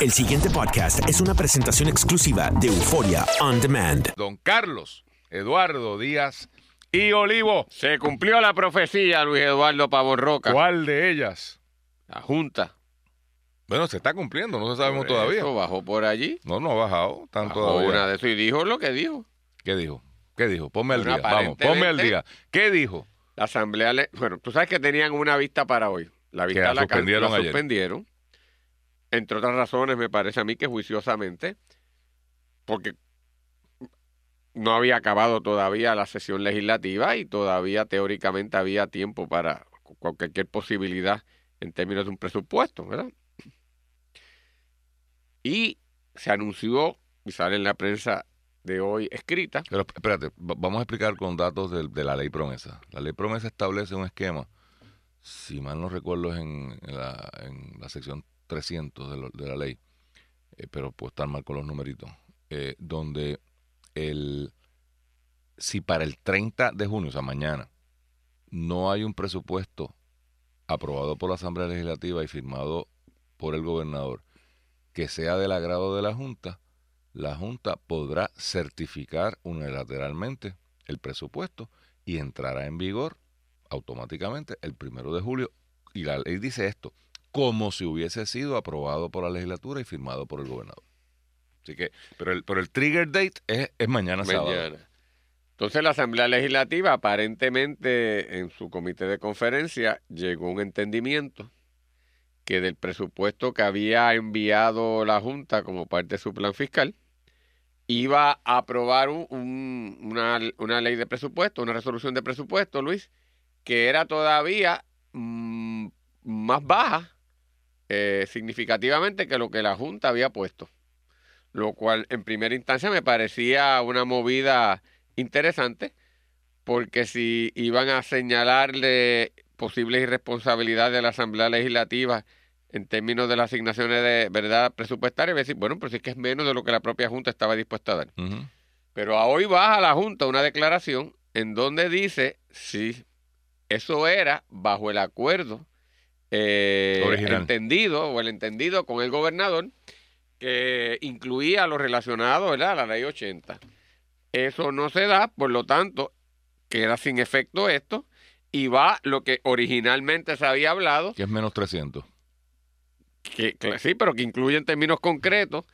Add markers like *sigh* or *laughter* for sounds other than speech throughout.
El siguiente podcast es una presentación exclusiva de Euforia On Demand. Don Carlos Eduardo Díaz y Olivo. Se cumplió la profecía, Luis Eduardo Pavón Roca. ¿Cuál de ellas? La Junta. Bueno, se está cumpliendo, no sabemos Por todavía. eso bajó por allí. No, no ha bajado. Bajó todavía. una de eso y dijo lo que dijo. ¿Qué dijo? ¿Qué dijo? Ponme al Bueno, día. Vamos, ponme al día. ¿Qué dijo? La asamblea, le- bueno, tú sabes que tenían una vista para hoy. La Que vista la la, can- suspendieron la suspendieron. Entre otras razones, me parece a mí que juiciosamente, porque no había acabado todavía la sesión legislativa y todavía teóricamente había tiempo para cu- cualquier posibilidad en términos de un presupuesto, ¿verdad? Y se anunció, y sale en la prensa de hoy escrita, Pero espérate, va- vamos a explicar con datos de, la ley promesa. La ley promesa establece un esquema, si mal no recuerdo es en la, en la sección 300 de, lo- de la ley, eh, pero puedo estar mal con los numeritos, eh, donde el, si para el 30 de junio, o sea, mañana, no hay un presupuesto aprobado por la Asamblea Legislativa y firmado por el gobernador que sea del agrado de la Junta, la Junta podrá certificar unilateralmente el presupuesto y entrará en vigor automáticamente el primero de julio. Y la ley dice esto, como si hubiese sido aprobado por la legislatura y firmado por el gobernador. Así que, pero el, pero el trigger date es, es mañana, sábado. Mañana. Entonces la Asamblea Legislativa aparentemente en su comité de conferencia llegó a un entendimiento que del presupuesto que había enviado la Junta como parte de su plan fiscal, iba a aprobar un- una, una ley de presupuesto, una resolución de presupuesto, Luis, que era todavía mm, más baja eh, significativamente que lo que la Junta había puesto lo cual en primera instancia me parecía una movida interesante, porque si iban a señalarle posibles irresponsabilidades de la Asamblea Legislativa en términos de las asignaciones de verdad presupuestarias, iba a decir, bueno, pero si es que es menos de lo que la propia Junta estaba dispuesta a dar. Pero a hoy baja la Junta una declaración en donde dice si eso era bajo el acuerdo eh, entendido o el entendido con el gobernador que incluía lo relacionado ¿verdad? a la ley 80. Eso no se da, por lo tanto, queda sin efecto esto y va lo que originalmente se había hablado, Que es menos 300. que, que sí, pero que incluye en términos concretos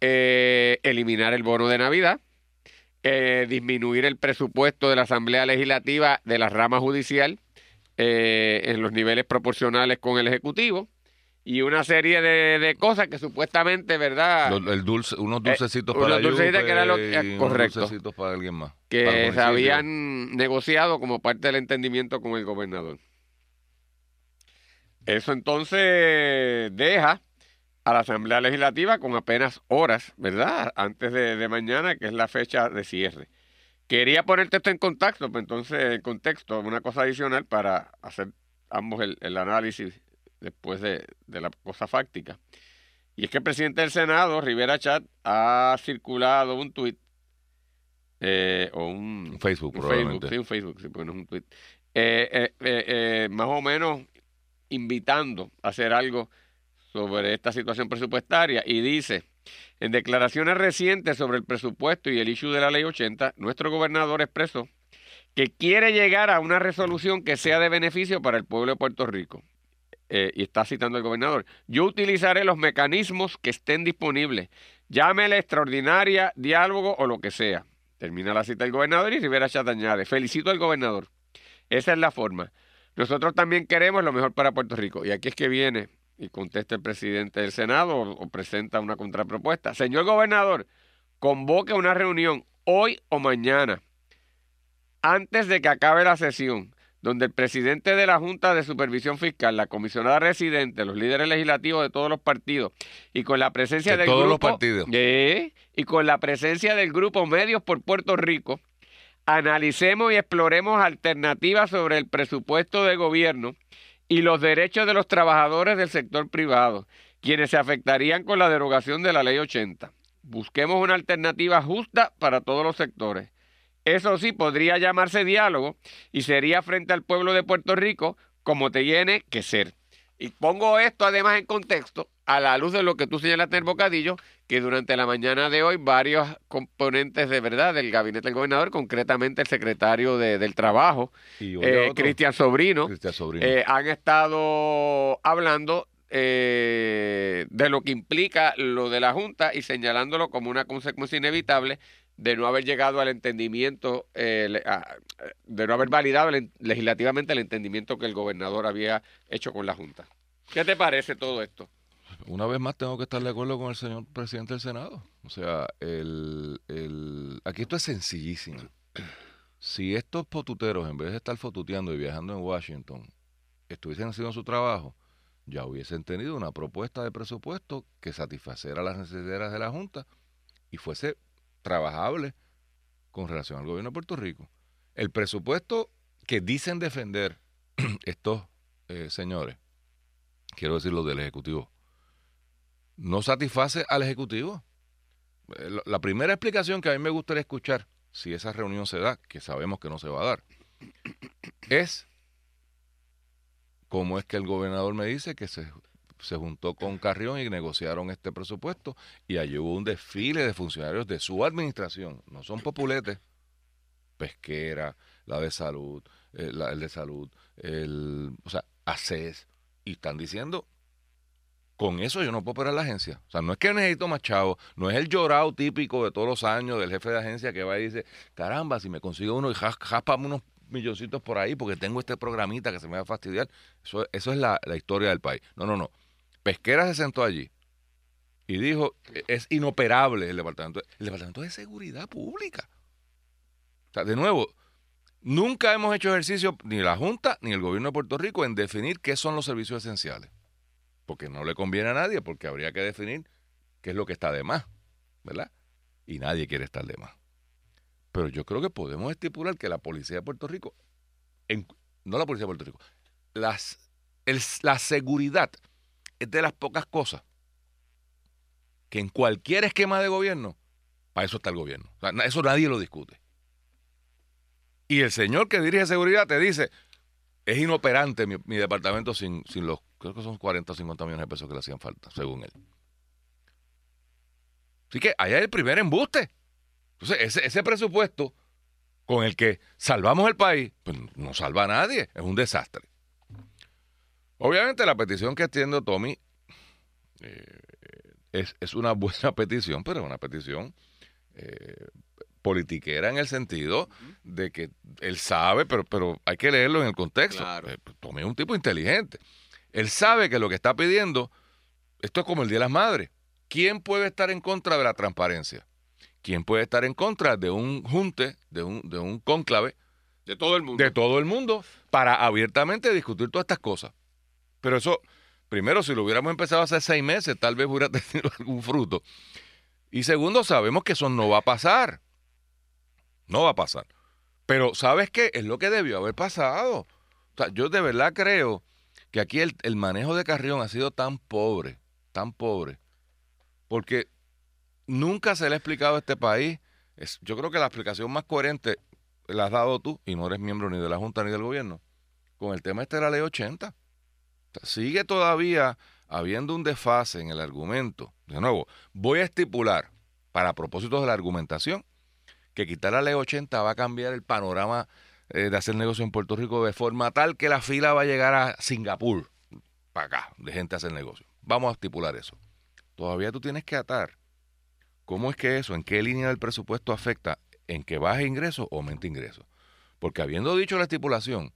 eh, eliminar el bono de Navidad, eh, disminuir el presupuesto de la Asamblea Legislativa de la rama judicial eh, en los niveles proporcionales con el Ejecutivo y una serie de, de cosas que supuestamente, ¿verdad? Lo- el dulce, unos dulcecitos. Eh, para unos dulcecitos que era lo que- Yupe y unos dulcecitos para alguien más. que se habían negociado como parte del entendimiento con el gobernador. Eso entonces deja a la Asamblea Legislativa con apenas horas, ¿verdad? Antes de, de mañana, que es la fecha de cierre. Quería ponerte esto en contexto, pues entonces en contexto, una cosa adicional para hacer ambos el, el análisis después de, de la cosa fáctica. Y es que el presidente del Senado, Rivera Chat, ha circulado un tuit eh, o un, Un Facebook, un probablemente. Facebook, sí, un Facebook, sí, porque no es un tweet. Eh, eh, eh, eh, más o menos invitando a hacer algo sobre esta situación presupuestaria y dice, en declaraciones recientes sobre el presupuesto y el issue de la ley 80, nuestro gobernador expresó que quiere llegar a una resolución que sea de beneficio para el pueblo de Puerto Rico. Eh, y está citando el gobernador. Yo utilizaré los mecanismos que estén disponibles. Llámele extraordinaria, diálogo o lo que sea. Termina la cita del gobernador y Rivera Chat felicito al gobernador. Esa es la forma. Nosotros también queremos lo mejor para Puerto Rico. Y aquí es que viene y contesta el presidente del Senado o, o presenta una contrapropuesta. Señor gobernador, convoque una reunión hoy o mañana, antes de que acabe la sesión, donde el presidente de la Junta de Supervisión Fiscal, la comisionada residente, los líderes legislativos de todos los partidos y con la presencia De del todos los partidos. Eh, y con la presencia del grupo Medios por Puerto Rico, analicemos y exploremos alternativas sobre el presupuesto de gobierno y los derechos de los trabajadores del sector privado, quienes se afectarían con la derogación de la Ley 80. Busquemos una alternativa justa para todos los sectores. Eso sí, podría llamarse diálogo y sería frente al pueblo de Puerto Rico como tiene que ser. Y pongo esto además en contexto a la luz de lo que tú señalaste en el bocadillo, que durante la mañana de hoy varios componentes de verdad del gabinete del gobernador, concretamente el secretario de- del Trabajo, eh, otro, Cristian Sobrino, Cristian Sobrino. eh, han estado hablando eh, de lo que implica lo de la Junta y señalándolo como una consecuencia inevitable de no haber llegado al entendimiento, eh, de no haber validado legislativamente el entendimiento que el gobernador había hecho con la Junta. ¿Qué te parece todo esto? Una vez más tengo que estar de acuerdo con el señor presidente del Senado. O sea, el, el- aquí esto es sencillísimo. Si estos potuteros, en vez de estar fotuteando y viajando en Washington, estuviesen haciendo su trabajo, ya hubiesen tenido una propuesta de presupuesto que satisfacera las necesidades de la Junta y fuese trabajable con relación al gobierno de Puerto Rico. El presupuesto que dicen defender *clears throat* estos eh, señores, quiero decir los del Ejecutivo, no satisface al Ejecutivo. Eh, lo- La primera explicación que a mí me gustaría escuchar, si esa reunión se da, que sabemos que no se va a dar, es cómo es que el gobernador me dice que se, se juntó con Carrión y negociaron este presupuesto y allí hubo un desfile de funcionarios de su administración, no son populetes, pesquera, la de salud, eh, la- el de salud, el, o sea, ACES, y están diciendo con eso yo no puedo operar la agencia. O sea, no es que necesito más chavo, no es el llorado típico de todos los años del jefe de agencia que va y dice, caramba, si me consigo uno y jas- jáspame unos milloncitos por ahí porque tengo este programita que se me va a fastidiar. Eso, eso es la, la historia del país. No, no, no. Pesquera se sentó allí y dijo, "E- es inoperable el departamento, el departamento de seguridad pública. O sea, de nuevo, nunca hemos hecho ejercicio, ni la Junta ni el gobierno de Puerto Rico, en definir qué son los servicios esenciales porque no le conviene a nadie, porque habría que definir qué es lo que está de más, ¿verdad? Y nadie quiere estar de más. Pero yo creo que podemos estipular que la policía de Puerto Rico, en- no la policía de Puerto Rico, las, la seguridad es de las pocas cosas que en cualquier esquema de gobierno, para eso está el gobierno. Eso nadie lo discute. Y el señor que dirige seguridad te dice, es inoperante mi, mi departamento sin, sin los, creo que son 40 o 50 millones de pesos que le hacían falta, según él. Así que allá hay el primer embuste. Entonces, ese, ese presupuesto con el que salvamos el país, pues no salva a nadie, es un desastre. Obviamente la petición que extiende Tommy eh, es, es una *laughs* buena petición, pero es una petición eh, politiquera en el sentido de que él sabe, pero, pero hay que leerlo en el contexto. Claro. Eh, Tommy es un tipo inteligente. Él sabe que lo que está pidiendo, esto es como el Día de las Madres. ¿Quién puede estar en contra de la transparencia? ¿Quién puede estar en contra de un junte, de un, de un cónclave De todo el mundo. de todo el mundo para abiertamente discutir todas estas cosas? Pero eso, primero, si lo hubiéramos empezado hace seis meses, tal vez hubiera *laughs* tenido algún fruto. Y segundo, sabemos que eso no va a pasar. No va a pasar. Pero ¿sabes qué? Es lo que debió haber pasado. O sea, yo de verdad creo que aquí el, el manejo de Carrión ha sido tan pobre, tan pobre, porque nunca se le ha explicado a este país. Es, yo creo que la explicación más coherente la has dado tú, y no eres miembro ni de la Junta ni del gobierno, con el tema este de la ley 80. Sigue todavía habiendo un desfase en el argumento. De nuevo, voy a estipular, para propósitos de la argumentación, que quitar la ley 80 va a cambiar el panorama eh, de hacer negocio en Puerto Rico de forma tal que la fila va a llegar a Singapur, para acá, de gente a hacer negocio. Vamos a estipular eso. Todavía tú tienes que atar cómo es que eso, en qué línea del presupuesto afecta, en que baje ingresos o aumente ingresos. Porque habiendo dicho la estipulación,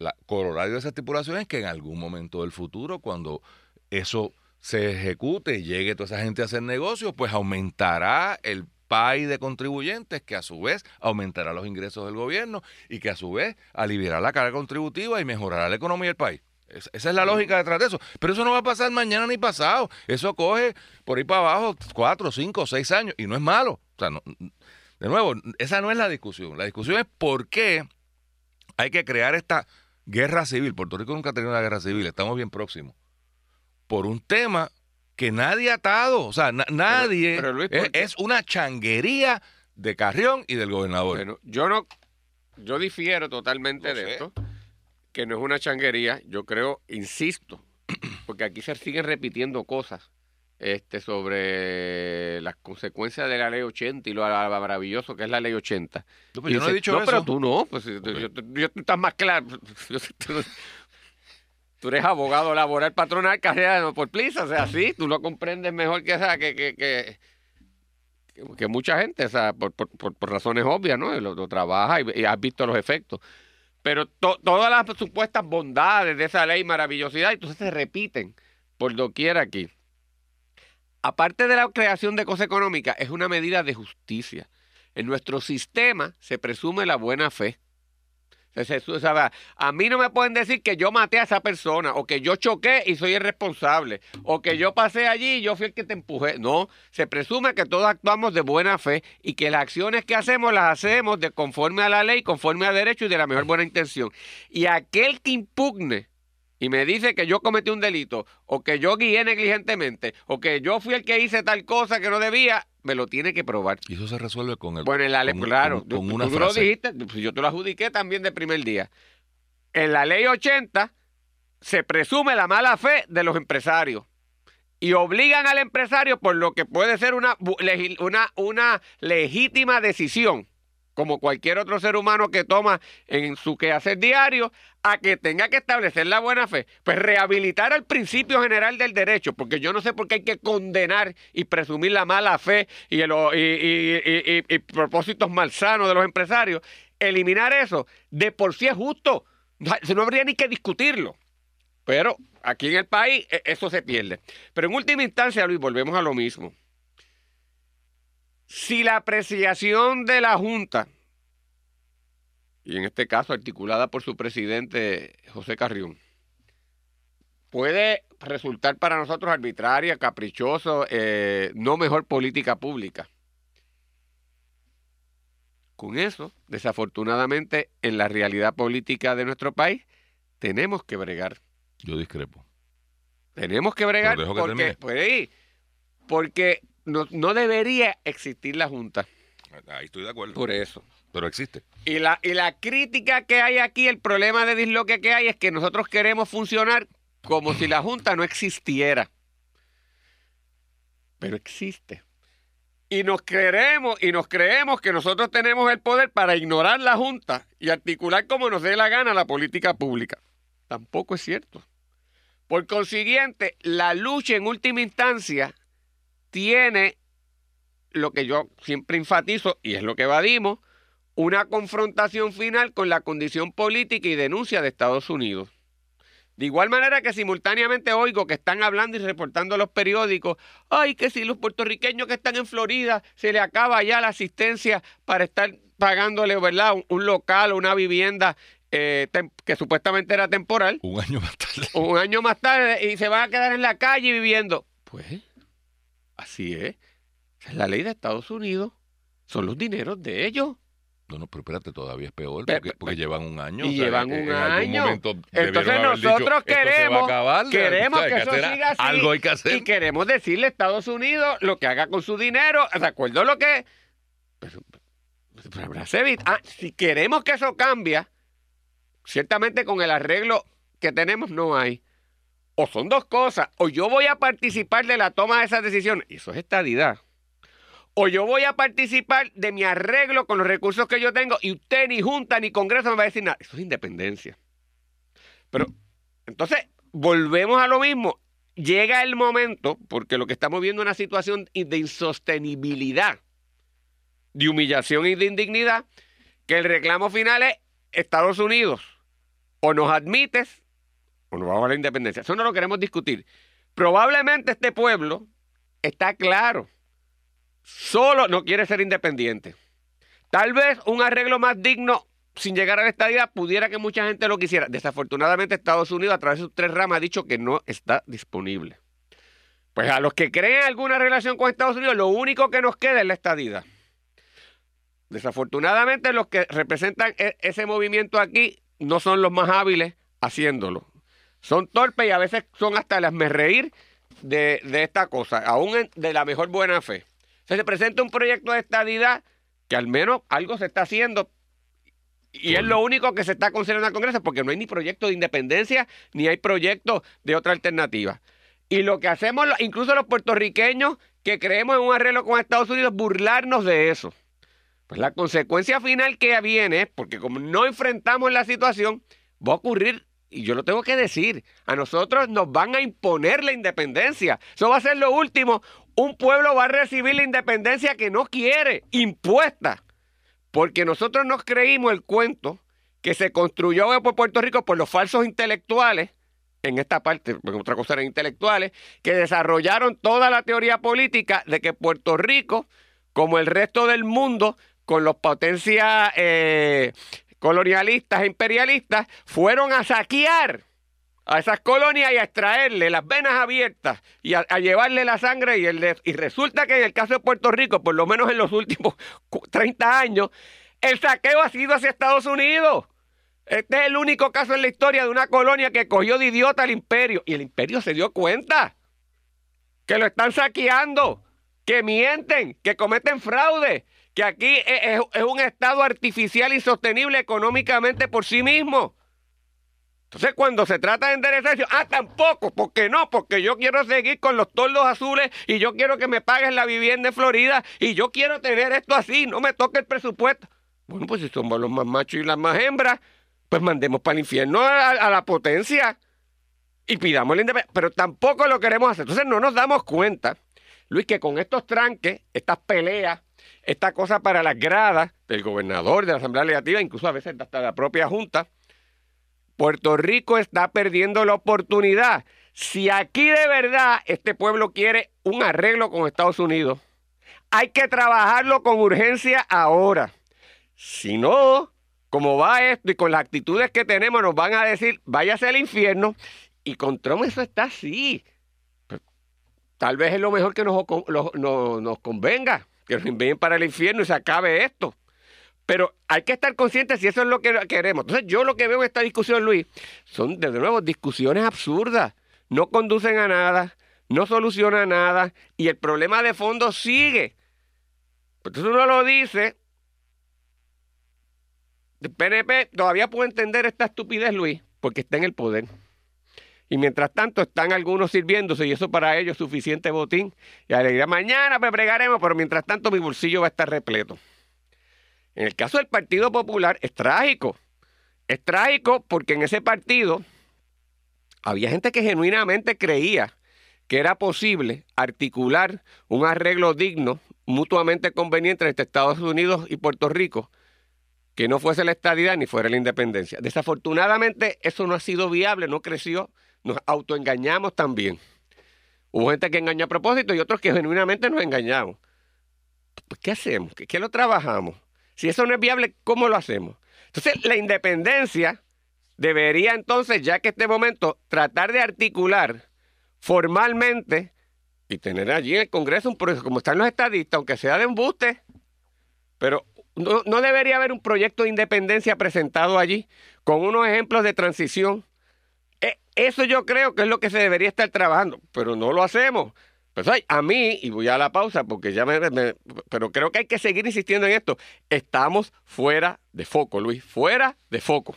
la corolario de esa estipulación es que en algún momento del futuro, cuando eso se ejecute y llegue toda esa gente a hacer negocio, pues aumentará el PAI de contribuyentes, que a su vez aumentará los ingresos del gobierno y que a su vez aliviará la carga contributiva y mejorará la economía del país. Es- esa es la lógica detrás de eso. Pero eso no va a pasar mañana ni pasado. Eso coge por ahí para abajo cuatro, cinco, seis años y no es malo. O sea, no- de nuevo, esa no es la discusión. La discusión es por qué hay que crear esta guerra civil. Puerto Rico nunca ha tenido una guerra civil, estamos bien próximos. Por un tema que nadie ha atado. O sea, na- nadie. pero, Luis, es, es una changuería de Carrión y del gobernador. Bueno, yo no, yo difiero totalmente Lo de sé. esto. que no es una changuería, yo creo, insisto, porque aquí se siguen repitiendo cosas este, sobre las consecuencias de la ley 80 y lo maravilloso que es la ley 80. No, pero yo no he dicho no, eso. pero tú no, pues yo, yo- yo- tú estás más claro. *laughs* Tú, eres abogado laboral patronal, carrera no por plisa, o sea, sí, tú lo comprendes mejor que, o sea, que, que, que, que- mucha gente, o sea, por, por, por- por razones obvias, ¿no? Lo, lo trabaja y, y has visto los efectos. Pero to- todas las supuestas bondades de esa ley, maravillosidad, entonces se repiten por doquier aquí. Aparte de la creación de cosa económica, es una medida de justicia. En nuestro sistema se presume la buena fe. Se- se- sea, a mí no me pueden decir que yo maté a esa persona, o que yo choqué y soy el responsable, o que yo pasé allí y yo fui el que te empujé. No, se presume que todos actuamos de buena fe y que las acciones que hacemos las hacemos de conforme a la ley, conforme a derecho y de la mejor buena intención. Y aquel que impugne y me dice que yo cometí un delito, o que yo guié negligentemente, o que yo fui el que hice tal cosa que no debía, me lo tiene que probar. Y eso se resuelve con el. Bueno, en la ley, con- claro, con- tú- con tú una lo frase. dijiste, pues yo te lo adjudiqué también de primer día. En la ley 80 se presume la mala fe de los empresarios y obligan al empresario por lo que puede ser una, una, una legítima decisión, como cualquier otro ser humano que toma en su quehacer diario, a que tenga que establecer la buena fe. Pues rehabilitar el principio general del derecho, porque yo no sé por qué hay que condenar y presumir la mala fe y, el- y- y- y- propósitos malsanos de los empresarios. Eliminar eso, de por sí es justo. No, no habría ni que discutirlo. Pero aquí en el país e- eso se pierde. Pero en última instancia, Luis, volvemos a lo mismo. Si la apreciación de la Junta, y en este caso articulada por su presidente José Carrión, puede resultar para nosotros arbitraria, caprichoso, eh, no mejor política pública. Con eso, desafortunadamente, en la realidad política de nuestro país, tenemos que bregar. Yo discrepo. Tenemos que bregar que porque, pues, sí, porque no, no debería existir la Junta Ahí estoy de acuerdo. por eso. Pero existe. Y la, y la crítica que hay aquí, el problema de disloque que hay es que nosotros queremos funcionar como si la Junta no existiera. Pero existe. Y nos creemos, y nos creemos que nosotros tenemos el poder para ignorar la Junta y articular como nos dé la gana la política pública. Tampoco es cierto. Por consiguiente, la lucha en última instancia tiene lo que yo siempre enfatizo, y es lo que evadimos, una confrontación final con la condición política y denuncia de Estados Unidos. De igual manera que simultáneamente oigo que están hablando y reportando los periódicos, ay, que si los puertorriqueños que están en Florida se le acaba ya la asistencia para estar pagándole, ¿verdad? Un, un local o una vivienda eh, que supuestamente era temporal, Un año más tarde. un año más tarde y se van a quedar en la calle viviendo. Pues, así es. Es la ley de Estados Unidos. Son los dineros de ellos. No, no, pero espérate, todavía es peor. Pe- Porque, llevan un año. y o sea, llevan en- un año. Entonces dicho, nosotros "Esto se va a queremos, acabar", queremos que eso hacer- siga así. Algo hay que hacer. Y queremos decirle a Estados Unidos lo que haga con su dinero, de acuerdo a lo que... Pero, ah, si queremos que eso cambie, ciertamente con el arreglo que tenemos no hay. O son dos cosas, o yo voy a participar de la toma de esas decisiones, y eso es estadidad. O yo voy a participar de mi arreglo con los recursos que yo tengo y usted ni junta ni congreso me va a decir nada. Eso es independencia. Pero entonces volvemos a lo mismo. Llega el momento, porque lo que estamos viendo es una situación de insostenibilidad, de humillación y de indignidad, que el reclamo final es Estados Unidos, o nos admites o nos vamos a la independencia. Eso no lo queremos discutir. Probablemente este pueblo está claro, solo no quiere ser independiente. Tal vez un arreglo más digno sin llegar a la estadidad pudiera que mucha gente lo quisiera. Desafortunadamente Estados Unidos a través de sus tres ramas ha dicho que no está disponible. Pues a los que creen alguna relación con Estados Unidos, lo único que nos queda es la estadidad. Desafortunadamente los que representan e- ese movimiento aquí no son los más hábiles haciéndolo. Son torpes y a veces son hasta las reír de, de esta cosa, aún en- de la mejor buena fe. Se presenta un proyecto de estadidad que al menos algo se está haciendo Y es lo único que se está considerando el Congreso porque no hay ni proyecto de independencia ni hay proyecto de otra alternativa. Y lo que hacemos, incluso los puertorriqueños que creemos en un arreglo con Estados Unidos, burlarnos de eso. Pues la consecuencia final que viene, porque como no enfrentamos la situación, va a ocurrir, y yo lo tengo que decir, a nosotros nos van a imponer la independencia. Eso va a ser lo último. Un pueblo va a recibir la independencia que no quiere, impuesta. Porque nosotros nos creímos el cuento que se construyó por Puerto Rico por los falsos intelectuales, en esta parte, porque otra cosa eran intelectuales, que desarrollaron toda la teoría política de que Puerto Rico, como el resto del mundo, con las potencias eh, colonialistas e imperialistas, fueron a saquear a esas colonias y a extraerle las venas abiertas y a, llevarle la sangre y, el y resulta que en el caso de Puerto Rico, por lo menos en los últimos 30 años, el saqueo ha sido hacia Estados Unidos. Este es el único caso en la historia de una colonia que cogió de idiota al imperio y el imperio se dio cuenta que lo están saqueando, que mienten, que cometen fraude, que aquí es, es un estado artificial y sostenible económicamente por sí mismo. Entonces, cuando se trata de enderezar, ah, tampoco, ¿por qué no? Porque yo quiero seguir con los tordos azules y yo quiero que me paguen la vivienda en Florida y yo quiero tener esto así, no me toque el presupuesto. Bueno, pues si somos los más machos y las más hembras, pues mandemos para el infierno a, la potencia y pidamos la independencia. Pero tampoco lo queremos hacer. Entonces, no nos damos cuenta, Luis, que con estos tranques, estas peleas, esta cosa para las gradas del gobernador, de la Asamblea Legislativa, incluso a veces hasta la propia Junta, Puerto Rico está perdiendo la oportunidad. Si aquí de verdad este pueblo quiere un arreglo con Estados Unidos, hay que trabajarlo con urgencia ahora. Si no, como va esto y con las actitudes que tenemos, nos van a decir, váyase al infierno. Y con Trump eso está así. Tal vez es lo mejor que nos convenga, que nos envíen para el infierno y se acabe esto. Pero hay que estar conscientes si eso es lo que queremos. Entonces, yo lo que veo en esta discusión, Luis, son, desde nuevo, discusiones absurdas. No conducen a nada, no solucionan nada y el problema de fondo sigue. Entonces uno lo dice. El PNP todavía puede entender esta estupidez, Luis, porque está en el poder. Y mientras tanto están algunos sirviéndose y eso para ellos es suficiente botín. Y alegría, mañana me pregaremos, pero mientras tanto mi bolsillo va a estar repleto. En el caso del Partido Popular es trágico. Es trágico porque en ese partido había gente que genuinamente creía que era posible articular un arreglo digno, mutuamente conveniente entre Estados Unidos y Puerto Rico, que no fuese la estadidad ni fuera la independencia. Desafortunadamente eso no ha sido viable, no creció, nos autoengañamos también. Hubo gente que engañó a propósito y otros que genuinamente nos engañamos. Pues, ¿Qué hacemos? ¿Qué, lo trabajamos? Si eso no es viable, ¿cómo lo hacemos? Entonces, la independencia debería entonces, ya que este momento, tratar de articular formalmente y tener allí en el Congreso un proyecto, como están los estadistas, aunque sea de embuste, pero no, no, debería haber un proyecto de independencia presentado allí con unos ejemplos de transición. Eso yo creo que es lo que se debería estar trabajando, pero no lo hacemos. Pues a mí, y voy a la pausa porque ya me, Pero creo que hay que seguir insistiendo en esto. Estamos fuera de foco, Luis, fuera de foco.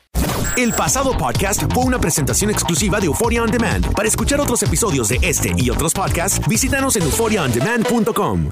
El pasado podcast fue una presentación exclusiva de Euphoria On Demand. Para escuchar otros episodios de este y otros podcasts, visítanos en euphoriaondemand.com.